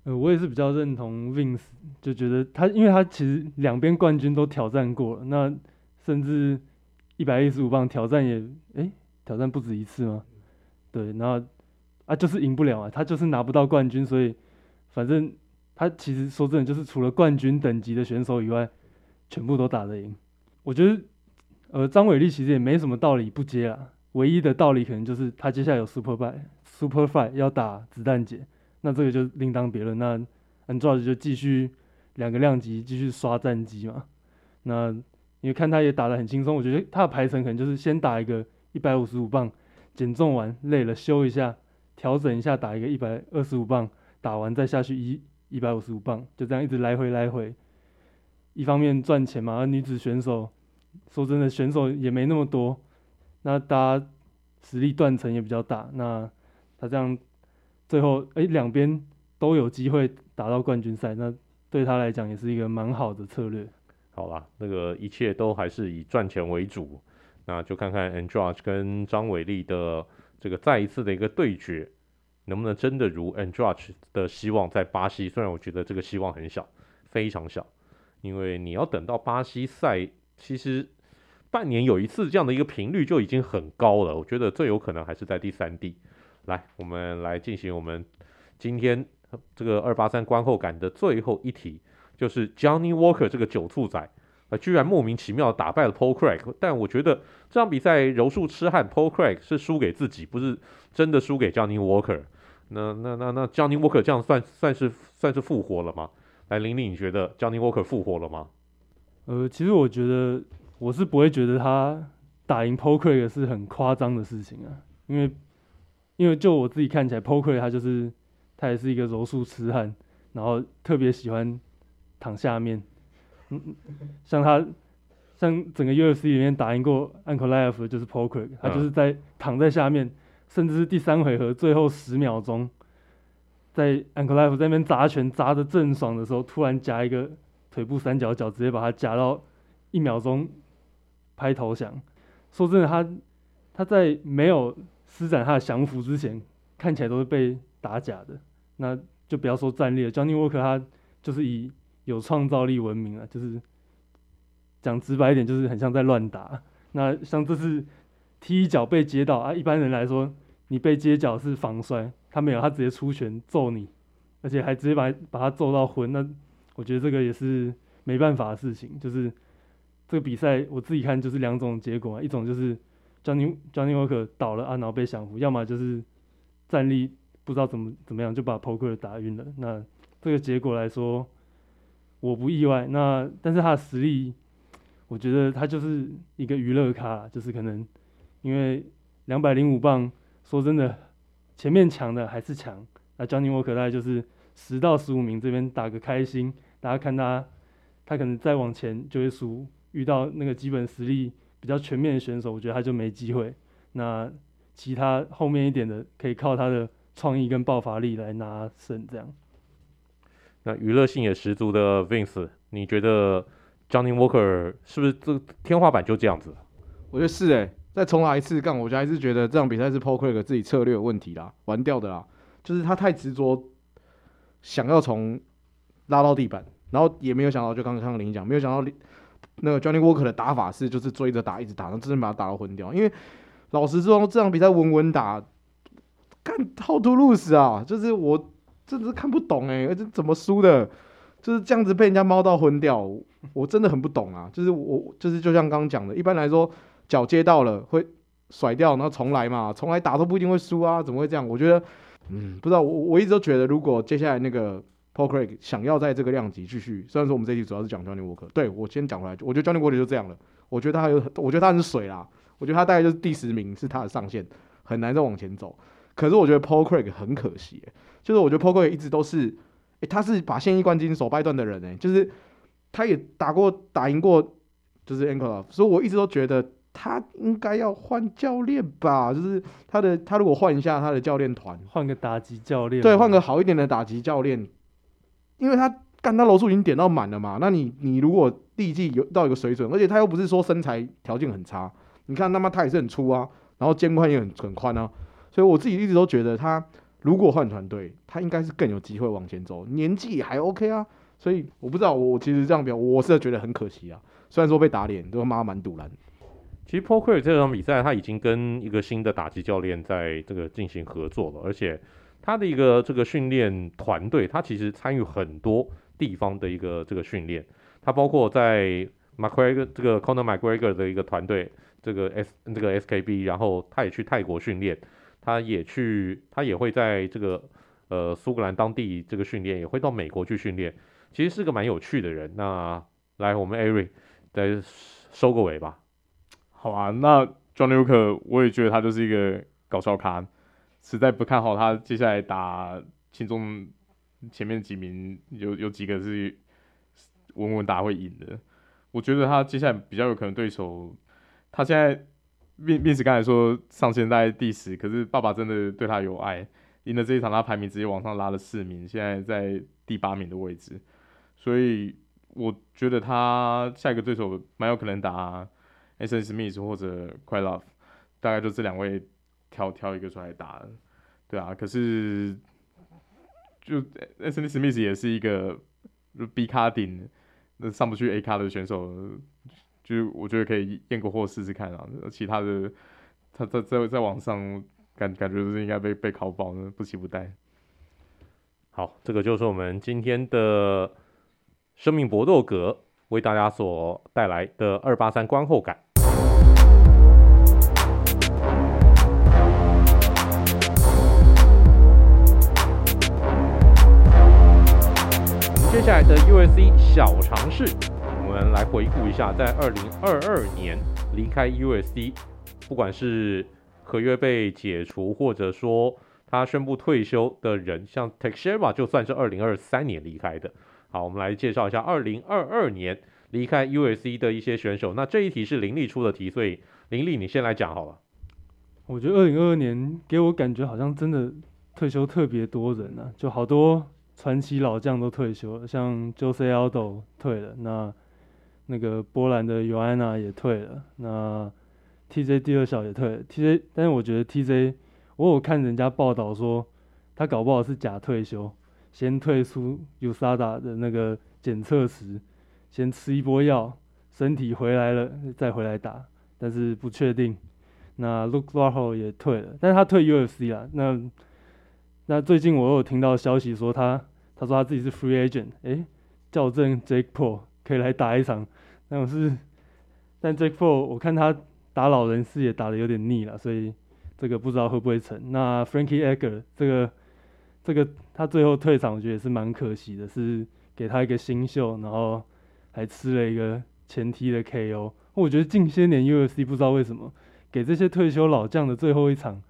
呃，我也是比较认同 Vince，就觉得他，因为他其实两边冠军都挑战过了，那。甚至一百一十五磅挑战也，哎、挑战不止一次吗？对，然后啊，就是赢不了啊，他就是拿不到冠军，所以反正他其实说真的，就是除了冠军等级的选手以外，全部都打得赢。我觉得，呃，张伟丽其实也没什么道理不接啊，唯一的道理可能就是他接下来有 Super Fight Super Fight 要打子弹姐，那这个就另当别论。那 Andrade 就继续两个量级继续刷战绩嘛，那。因为看他也打得很轻松，我觉得他的排程可能就是先打一个一百五十五磅，减重完累了休一下，调整一下打一个一百二十五磅，打完再下去一一百五十五磅，就这样一直来回来回。一方面赚钱嘛，而女子选手说真的选手也没那么多，那大家实力断层也比较大，那他这样最后哎两边都有机会打到冠军赛，那对他来讲也是一个蛮好的策略。好啦，那个一切都还是以赚钱为主，那就看看 Andrade 跟张伟丽的这个再一次的一个对决，能不能真的如 Andrade 的希望在巴西？虽然我觉得这个希望很小，非常小，因为你要等到巴西赛，其实半年有一次这样的一个频率就已经很高了。我觉得最有可能还是在第三地。来，我们来进行我们今天这个二八三观后感的最后一题。就是 Johnny Walker 这个九兔仔，呃，居然莫名其妙打败了 Paul Craig，但我觉得这场比赛柔术痴汉 Paul Craig 是输给自己，不是真的输给 Johnny Walker。那那那那 Johnny Walker 这样算算是算是复活了吗？来，玲玲，你觉得 Johnny Walker 复活了吗？呃，其实我觉得我是不会觉得他打赢 Paul Craig 是很夸张的事情啊，因为因为就我自己看起来 Craig 他就是他也是一个柔术痴汉，然后特别喜欢。躺下面，嗯，像他，像整个 UFC 里面打赢过 Ankalaev 的就是 Craig，他就是在躺在下面，甚至是第三回合最后十秒钟，在 Ankalaev 在那边砸拳砸的正爽的时候，突然夹一个腿部三角脚，直接把他夹到一秒钟拍投降。说真的，他他在没有施展他的降服之前，看起来都是被打假的。那就不要说战力了，Johnny Walker 他就是以有创造力闻名啊，就是讲直白一点，就是很像在乱打。那像这次踢一脚被接到啊，一般人来说，你被接脚是防摔，他没有，他直接出拳揍你，而且还直接把把他揍到昏。那我觉得这个也是没办法的事情。就是这个比赛我自己看就是两种结果啊，一种就是 Johnny Johnny Walker 倒了啊，然后被降服；要么就是战力不知道怎么怎么样就把 Poker 打晕了。那这个结果来说。我不意外，那但是他的实力，我觉得他就是一个娱乐咖，就是可能因为两百零五磅，说真的，前面强的还是强。那 Johnny Walker 大概就是十到十五名这边打个开心，大家看他，他可能再往前就会输，遇到那个基本实力比较全面的选手，我觉得他就没机会。那其他后面一点的，可以靠他的创意跟爆发力来拿胜，这样。那娱乐性也十足的 Vince，你觉得 Johnny Walker 是不是这天花板就这样子？我觉得是诶、欸，再重来一次干，我就还是觉得这场比赛是 Paul Craig 自己策略有问题啦，玩掉的啦，就是他太执着，想要从拉到地板，然后也没有想到，就刚刚林讲，没有想到那个 Johnny Walker 的打法是就是追着打，一直打，然后真的把他打到昏掉。因为老实说，这场比赛稳稳打，看 How to lose 啊，就是我真的是看不懂哎、欸，而且怎么输的，就是这样子被人家猫到昏掉，我真的很不懂啊。就是我就是就像刚刚讲的，一般来说脚接到了会甩掉，然后重来嘛，重来打都不一定会输啊，怎么会这样？我觉得，嗯，不知道，我我一直都觉得，如果接下来那个。Paul Craig 想要在这个量级继续，虽然说我们这一集主要是讲 Johnny Walker，对，我先讲回来，我觉得 Johnny Walker 就这样了。我觉得他有，我觉得他很水啦。我觉得他大概就是第十名是他的上限，很难再往前走。可是我觉得 Paul Craig 很可惜、欸，就是我觉得 Paul Craig 一直都是，诶、欸，他是把现役冠军手掰断的人、欸，诶，就是他也打过打赢过，就是 Angelov，所以我一直都觉得他应该要换教练吧，就是他的他如果换一下他的教练团，换个打击教练，对，换个好一点的打击教练。因为他干他楼数已经点到满了嘛，那你你如果第一季有到一个水准，而且他又不是说身材条件很差，你看他妈他也是很粗啊，然后肩宽也很很宽啊，所以我自己一直都觉得他如果换团队，他应该是更有机会往前走，年纪也还 OK 啊，所以我不知道我其实这样表我是觉得很可惜啊，虽然说被打脸，都妈蛮赌烂。其实 Paul Craig 这场比赛他已经跟一个新的打击教练在这个进行合作了，而且。他的一个这个训练团队，他其实参与很多地方的一个这个训练，他包括在 McGregor 这个 Conor McGregor 的一个团队，这个 S 这个 SKB，然后他也去泰国训练，他也去，他也会在这个呃苏格兰当地这个训练，也会到美国去训练，其实是个蛮有趣的人。那来，我们 Ari 再收个尾吧。好啊，那 Johnny Walker 我也觉得他就是一个搞笑咖。实在不看好他接下来打轻重前面几名有有几个是稳稳打会赢的。我觉得他接下来比较有可能对手，他现在面面试刚才说上线在第十，可是爸爸真的对他有爱，赢了这一场他排名直接往上拉了四名，现在在第八名的位置。所以我觉得他下一个对手蛮有可能打 Anthony Smith 或者 Quite Love，大概就这两位。挑挑一个出来打，对啊，可是就 S. N. Smith 也是一个就 B 卡顶，那上不去 A 卡的选手，就我觉得可以验个货试试看啊。其他的他在在在网上感感觉是应该被被拷爆的，不期不待。好，这个就是我们今天的生命搏斗格为大家所带来的二八三观后感。下来的 USC 小尝试，我们来回顾一下，在二零二二年离开 USC，不管是合约被解除，或者说他宣布退休的人，像 Teixeira 就算是二零二三年离开的。好，我们来介绍一下二零二二年离开 USC 的一些选手。那这一题是林立出的题，所以林立你先来讲好了。我觉得二零二二年给我感觉好像真的退休特别多人啊，就好多。传奇老将都退休了，像 Jose Aldo 退了，那那个波兰的 Joanna 也退了，那 TJ 第二小也退了。TJ，但是我觉得 TJ，我有看人家报道说，他搞不好是假退休，先退出 USADA 的那个检测时，先吃一波药，身体回来了再回来打，但是不确定。那 Luke Rojo 也退了，但是他退 UFC 了，那。那最近我有听到消息说他，他说他自己是 free agent，诶，校正 Jake Paul 可以来打一场，那我是，但 Jake Paul 我看他打老人是也打的有点腻了，所以这个不知道会不会成。那 Frankie Edgar 这个这个他最后退场，我觉得也是蛮可惜的，是给他一个新秀，然后还吃了一个前踢的 KO。我觉得近些年 UFC 不知道为什么给这些退休老将的最后一场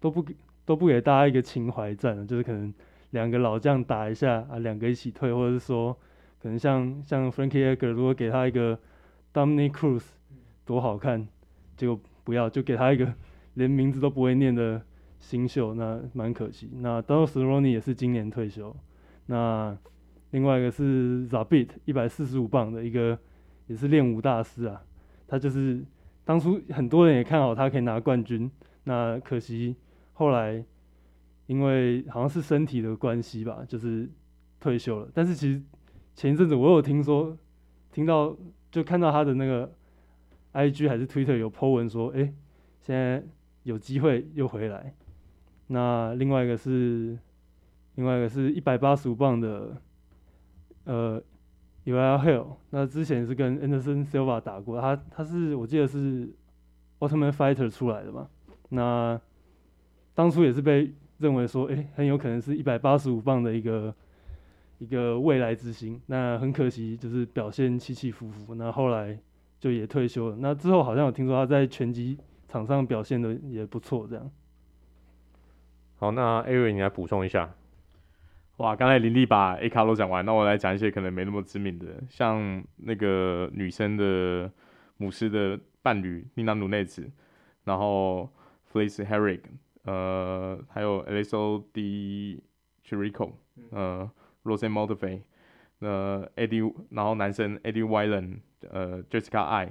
都不给。都不给大家一个情怀战，就是可能两个老将打一下啊，两个一起退，或者是说可能像像 Frankie Edgar 如果给他一个 Dominic Cruz 多好看，结果不要，就给他一个连名字都不会念的新秀，那蛮可惜。那 d o n a l d r o n n i e 也是今年退休。那另外一个是 Zabit 一百四十五磅的一个也是练武大师啊，他就是当初很多人也看好他可以拿冠军，那可惜后来因为好像是身体的关系吧，就是退休了。但是其实前一阵子我有听说，听到就看到他的那个 IG 还是 Twitter 有 po 文说，哎，现在有机会又回来。那另外一个是另外一个是一百八十五磅的，呃。Uriah Hall，那之前是跟 Anderson Silva 打过，他他是我记得是 Ultimate Fighter 出来的嘛，那当初也是被认为说，哎、欸，很有可能是一百八十五磅的一个一个未来之星，那很可惜就是表现起起伏伏，那后来就也退休了，那之后好像有听说他在拳击场上表现的也不错，这样。好，那 Ari 你来补充一下。哇，刚才林立把 A 卡都讲完，那我来讲一些可能没那么知名的，像那个女生的母狮的伴侣妮娜努内兹，然后 Felice Herrig，呃，还有 Alexa Di Chirico，呃，Rosanne Modafferi，呃，Eddie，然后男生 Eddie Wineland，呃，Jessica Eye，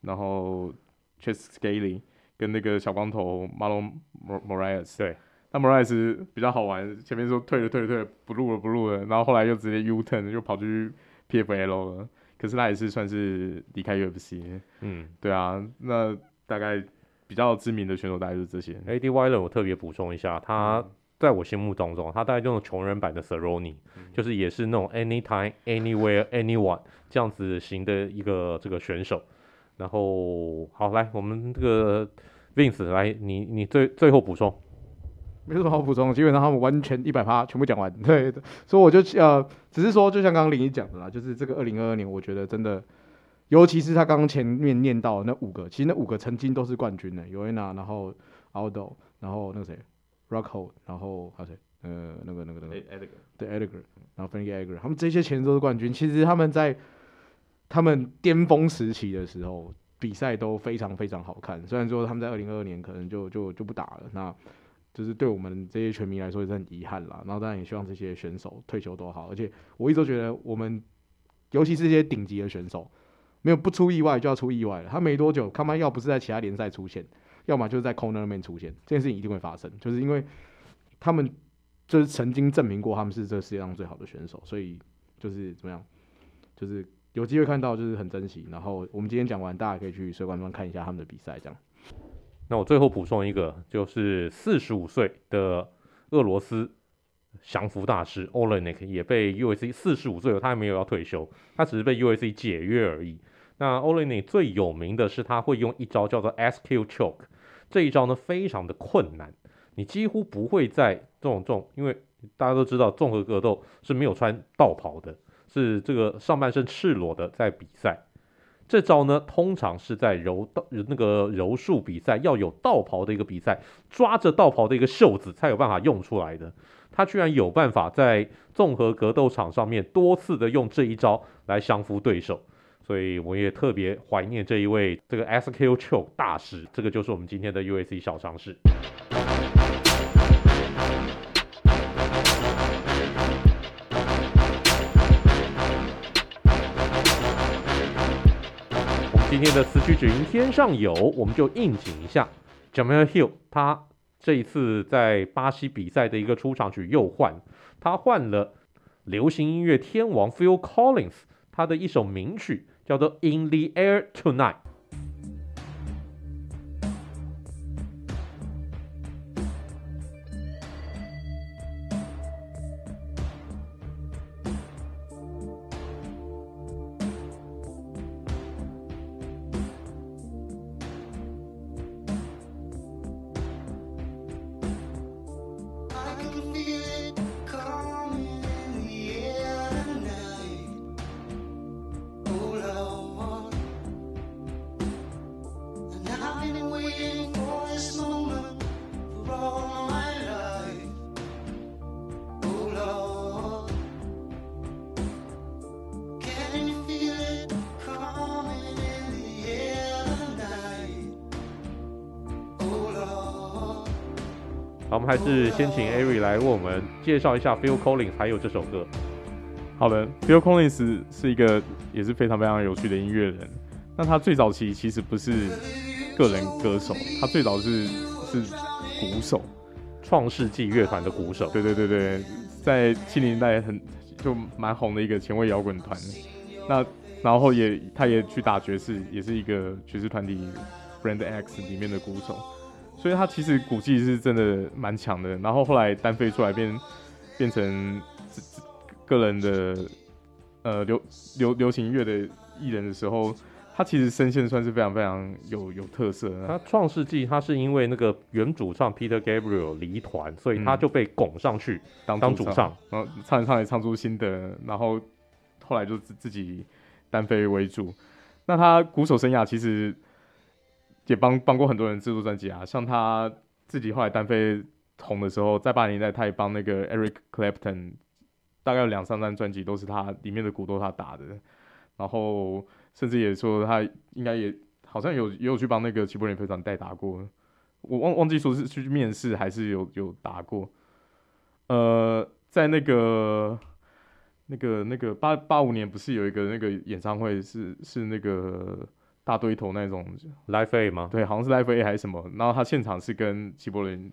然后 Chase scaley 跟那个小光头 Marlon Moraes，对。那莫莱斯比较好玩，前面说退了退了退了，不录了不录了，然后后来又直接 U turn 又跑去 PFL 了。可是他也是算是离开 UFC。嗯，对啊，那大概比较知名的选手大概就是这些。Eddie Wineland 我特别补充一下，他在我心目当中，他大概就是穷人版的 Cerrone，嗯、就是也是那种 Anytime Anywhere Anyone 这样子型的一个这个选手。然后好来，我们这个 Vince 来，你你最最后补充。没什么好补充，基本上他们完全一百趴全部讲完，对，所以我就呃，只是说，就像刚刚林一讲的啦，就是这个二零二二年，我觉得真的，尤其是他刚刚前面念到的那五个，其实那五个曾经都是冠军的，Joanna，然后 Aldo，然后那个谁，Rockhold，然后还有谁，呃，那个那个那个，对，Edgar，然后 Frankie Edgar，他们这些前都是冠军，其实他们在他们巅峰时期的时候，比赛都非常非常好看，虽然说他们在二零二二年可能就就就不打了，那。就是对我们这些球迷来说也是很遗憾啦，然后当然也希望这些选手退休都好，而且我一直都觉得我们，尤其是这些顶级的选手，没有不出意外就要出意外了。他没多久，他们要不是在其他联赛出现，要么就是在 Cornerman 出现，这件事情一定会发生，就是因为他们就是曾经证明过他们是这个世界上最好的选手，所以就是怎么样，就是有机会看到就是很珍惜。然后我们今天讲完，大家可以去水管方看一下他们的比赛，这样。那我最后补充一个，就是四十五岁的俄罗斯降服大师 Olenik 也被 UFC 四十五岁了，他还没有要退休，他只是被 UFC 解约而已。那 Oleinik 最有名的是他会用一招叫做 SQ Choke，这一招呢非常的困难，你几乎不会在这种这种，因为大家都知道综合格斗是没有穿道袍的，是这个上半身赤裸的在比赛。这招呢，通常是在柔道那个柔术比赛要有道袍的一个比赛，抓着道袍的一个袖子才有办法用出来的。他居然有办法在综合格斗场上面多次的用这一招来降服对手，所以我也特别怀念这一位这个 SQ Choke 大师。这个就是我们今天的 U A C 小常识。今天的词曲只应天上有，我们就应景一下。Jamal Hill 他这一次在巴西比赛的一个出场曲又换，他换了流行音乐天王 Phil Collins 他的一首名曲，叫做 In the Air Tonight。好，我们还是先请 Ari 来为我们介绍一下 Phil Collins，还有这首歌。好的，Phil Collins 是一个也是非常非常有趣的音乐人。那他最早期其实不是个人歌手，他最早是是鼓手，创世纪乐团的鼓手。对对对对，在七零年代很就蛮红的一个前卫摇滚团。那然后也他也去打爵士，也是一个爵士团体 Brand X 里面的鼓手，所以他其实鼓技是真的蛮强的。然后后来单飞出来变变成个人的呃流流流行乐的艺人的时候，他其实声线算是非常非常有有特色的。他创世纪他是因为那个原主唱 Peter Gabriel 离团，所以他就被拱上去当当主唱，然后唱一唱也唱出新的，然后后来就自自己。单飞为主，那他鼓手生涯其实也帮帮过很多人制作专辑啊，像他自己后来单飞红的时候，在八零年代他也帮那个 Eric Clapton，大概有两三张专辑都是他里面的鼓都他打的，然后甚至也说他应该也好像有也有去帮那个齐柏林飞船代打过，我忘忘记说是去面试还是有有打过，呃，在那个。那个那个八八五年不是有一个那个演唱会是是那个大堆头那种 Live Aid 吗？对，好像是 Live Aid 还是什么。然后他现场是跟齐柏林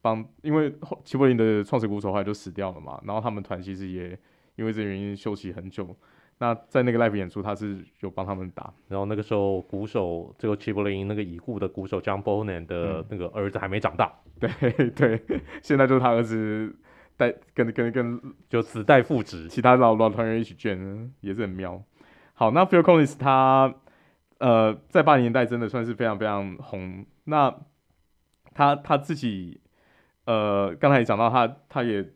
帮，因为齐柏林的创始鼓手后来就死掉了嘛。然后他们团其实也因为这原因休息很久。那在那个 Live 演出，他是有帮他们打。然后那个时候鼓手这个齐柏林那个已故的鼓手 John Bonham 的那个儿子还没长大。嗯、对对，现在就是他儿子。带跟跟跟就子代父职，其他老老团员一起卷，也是很妙。好，那 Phil Collins 他呃在八零年代真的算是非常非常红。那他他自己呃刚才也讲到他他也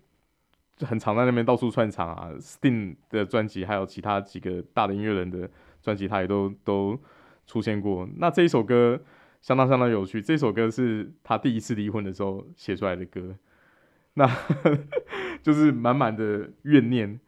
很常在那边到处串场啊，Sting 的专辑还有其他几个大的音乐人的专辑他也都都出现过。那这一首歌相当相当有趣，这首歌是他第一次离婚的时候写出来的歌。那 就是满满的怨念，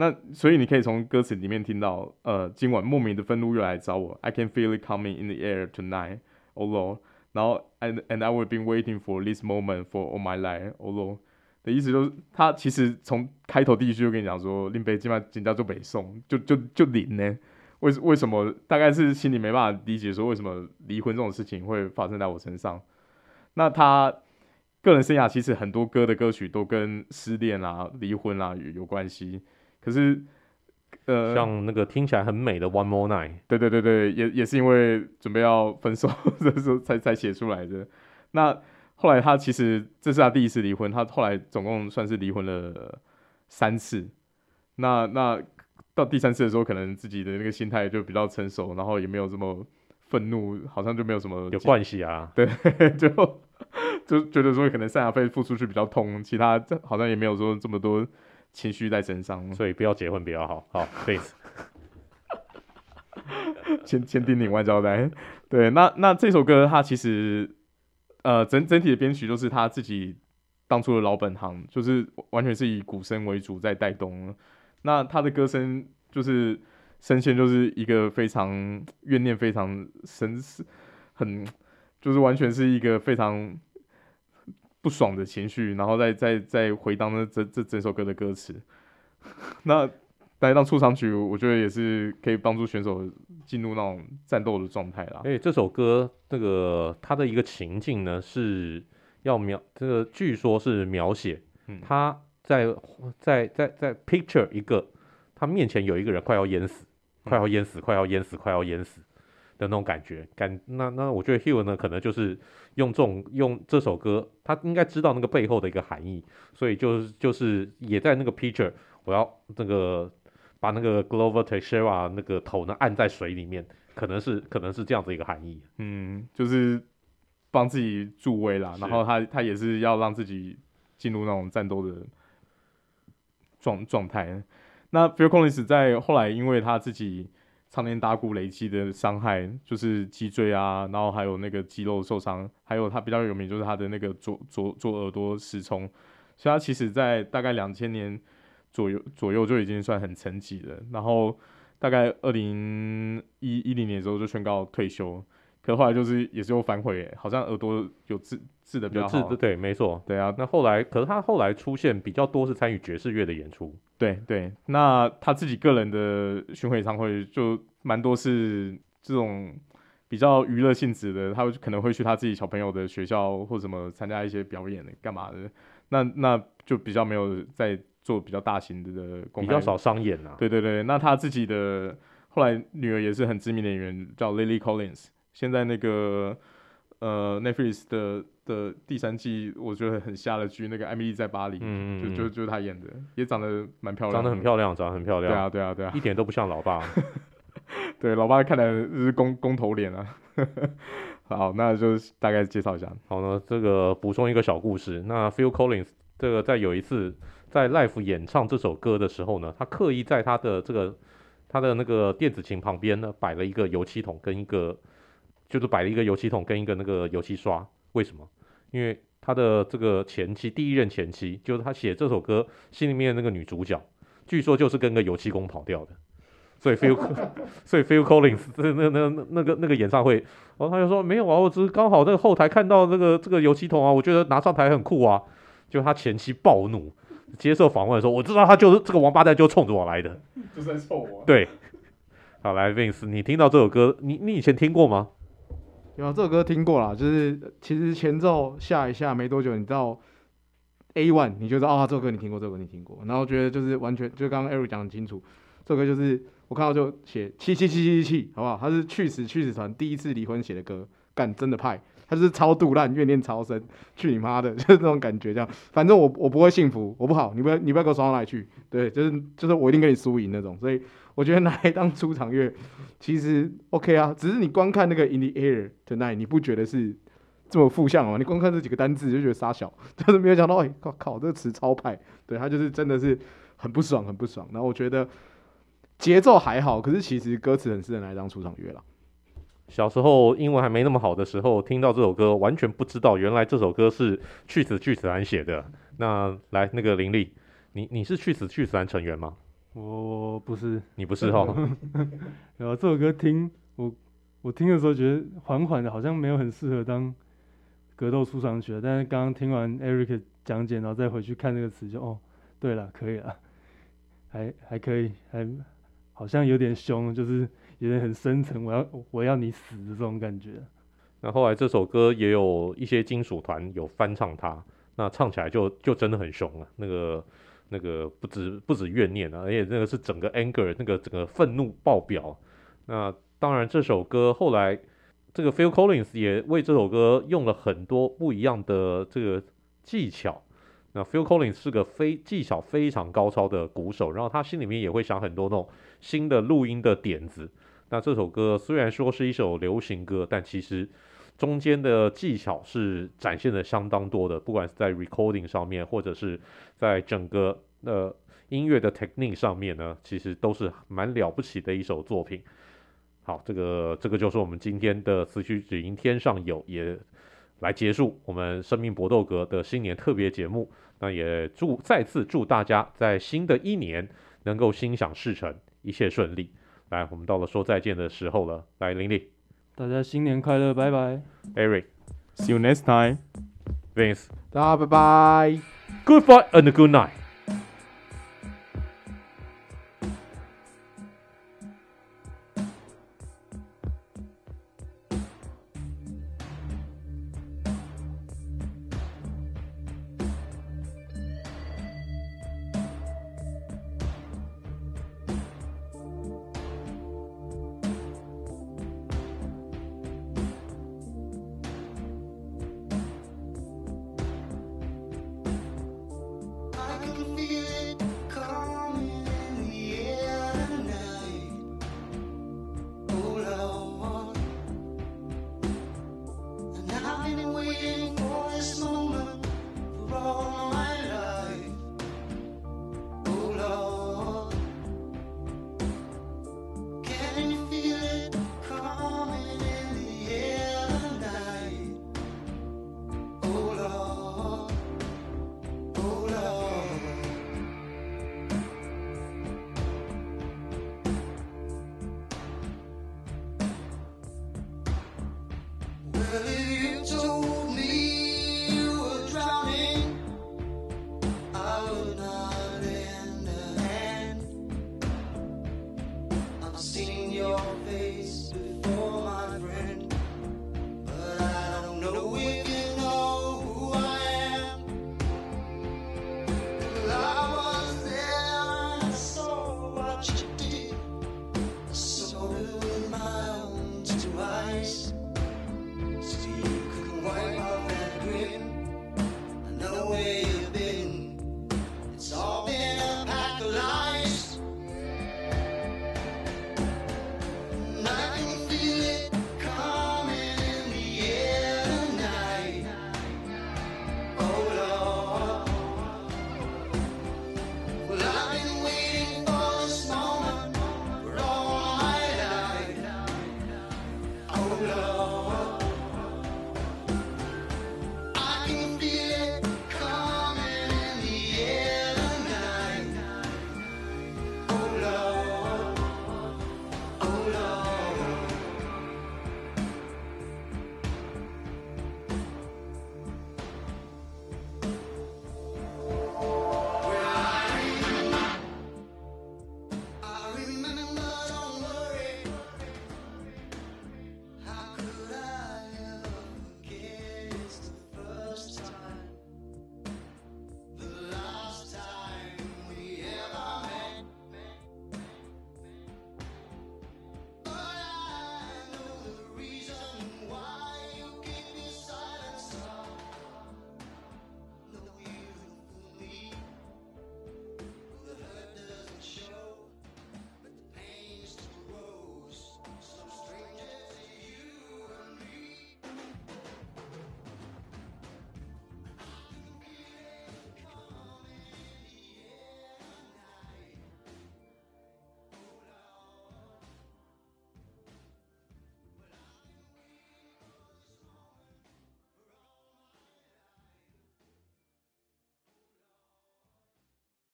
那所以你可以从歌词里面听到，呃，今晚莫名的愤怒又来找我，I can feel it coming in the air tonight, oh Lord，然后 and and I will be waiting for this moment for all my life, oh Lord 的意思就是，他其实从开头第一句就跟你讲说，林北今晚紧张就北宋，就就就零呢，为为什么？大概是心里没办法理解说为什么离婚这种事情会发生在我身上，那他。个人生涯其实很多歌的歌曲都跟失恋啊、离婚啊有有关系，可是呃，像那个听起来很美的《One More Night》，对对对对，也也是因为准备要分手 的时候才才写出来的。那后来他其实这是他第一次离婚，他后来总共算是离婚了三次。那那到第三次的时候，可能自己的那个心态就比较成熟，然后也没有这么愤怒，好像就没有什么有关系啊。对，就。就觉得说可能赡养费付出去比较痛，其他好像也没有说这么多情绪在身上，所以不要结婚比较好。好，对，千千叮咛万交代。对，那那这首歌它其实呃整整体的编曲都是他自己当初的老本行，就是完全是以鼓声为主在带动。那他的歌声就是声线就是一个非常怨念非常深，很就是完全是一个非常。不爽的情绪，然后再再再回荡那这这整首歌的歌词，那来当出场曲，我觉得也是可以帮助选手进入那种战斗的状态啦。哎，这首歌这个它的一个情境呢，是要描这个，据说是描写他在在在在 picture 一个他面前有一个人快要淹死，快要淹死，快要淹死，快要淹死。的那种感觉，感那那我觉得 Hill 呢，可能就是用这种用这首歌，他应该知道那个背后的一个含义，所以就是就是也在那个 picture，我要那个把那个 Glover Teixeira 那个头呢按在水里面，可能是可能是这样子一个含义，嗯，就是帮自己助威啦，然后他他也是要让自己进入那种战斗的状状态。那 Phil Collins 在后来因为他自己。常年打鼓累积的伤害，就是脊椎啊，然后还有那个肌肉受伤，还有他比较有名就是他的那个左左左耳朵失聪，所以他其实在大概两千年左右左右就已经算很沉寂了，然后大概二零一一零年的时候就宣告退休。可后来就是也是又反悔，好像耳朵有治治的比较好。治对，没错，对啊。那后来，可是他后来出现比较多是参与爵士乐的演出。对对，那他自己个人的巡回演唱会就蛮多是这种比较娱乐性质的，他可能会去他自己小朋友的学校或什么参加一些表演的，干嘛的？那那就比较没有在做比较大型的公开，比较少商演啊。对对对，那他自己的后来女儿也是很知名的演员，叫 Lily Collins。现在那个呃 Netflix 的的第三季，我觉得很下了剧，那个《艾米丽在巴黎》，嗯嗯，就就就是他演的，也长得蛮漂亮，长得很漂亮，长得很漂亮。对啊对啊对啊，一点都不像老爸。对，老爸看来是公公头脸啊。好，那就大概介绍一下。好呢，这个补充一个小故事。那 Phil Collins 这个在有一次在 live 演唱这首歌的时候呢，他刻意在他的这个他的那个电子琴旁边呢摆了一个油漆桶跟一个，就是摆了一个油漆桶跟一个那个油漆刷。为什么？因为他的这个前妻，第一任前妻，就是他写这首歌心里面的那个女主角，据说就是跟个油漆工跑掉的。所以 Phil，所以 Phil Collins 那那那那个那个演唱会，然后他就说没有啊，我只是刚好在后台看到这个这个油漆桶啊，我觉得拿上台很酷啊。就他前妻暴怒，接受访问的时候，我知道他就是这个王八蛋，就冲着我来的，就是在臭我。对，好来 Vince，你听到这首歌，你你以前听过吗？有啊，这首歌听过啦，就是其实前奏下一下没多久，你到 A one，你就知道啊，这首歌你听过，这首歌你听过，然后觉得就是完全，就刚刚 Eric 讲很清楚，这首歌就是。我看到就写七七七七七，好不好？他是去死去死团第一次离婚写的歌，干真的派，他是超肚烂，怨念超深，去你妈的，就是这种感觉，这样。反正我我不会幸福，我不好，你不要你不要给我爽到哪里去，对，就是就是我一定跟你输赢那种。所以我觉得拿来当出场乐，其实 OK 啊，只是你光看那个 In the Air Tonight，你不觉得是这么负向吗？你光看这几个单字就觉得傻小，就是没有想到，哎、欸，靠靠，这个词超派，对他就是真的是很不爽，很不爽。然后我觉得。节奏还好，可是其实歌词很适合拿来当出场乐了。小时候英文还没那么好的时候，听到这首歌，完全不知道原来这首歌是去死去死团写的。那来那个林立，你你是去死去死团成员吗？我不是，你不是哈。然后这首歌听我我听的时候觉得缓缓的，好像没有很适合当格斗出场曲。但是刚刚听完 Eric 讲解，然后再回去看那个词，就哦，对了，可以了，还还可以，还。好像有点凶，就是有点很深沉，我要我要你死的这种感觉。那后来这首歌也有一些金属团有翻唱它，那唱起来就就真的很凶了。那个那个不止不止怨念啊，而且那个是整个 anger，那个整个愤怒爆表。那当然这首歌后来这个 Phil Collins 也为这首歌用了很多不一样的这个技巧。那 Phil Collins 是个非技巧非常高超的鼓手，然后他心里面也会想很多那种新的录音的点子。那这首歌虽然说是一首流行歌，但其实中间的技巧是展现的相当多的，不管是在 recording 上面，或者是在整个呃音乐的 technique 上面呢，其实都是蛮了不起的一首作品。好，这个这个就是我们今天的词曲只应天上有也。来结束我们生命搏斗格的新年特别节目，那也祝再次祝大家在新的一年能够心想事成，一切顺利。来，我们到了说再见的时候了。来，林立，大家新年快乐，拜拜。Eric，see you next time。Vince，大家拜拜。Good fight and good night。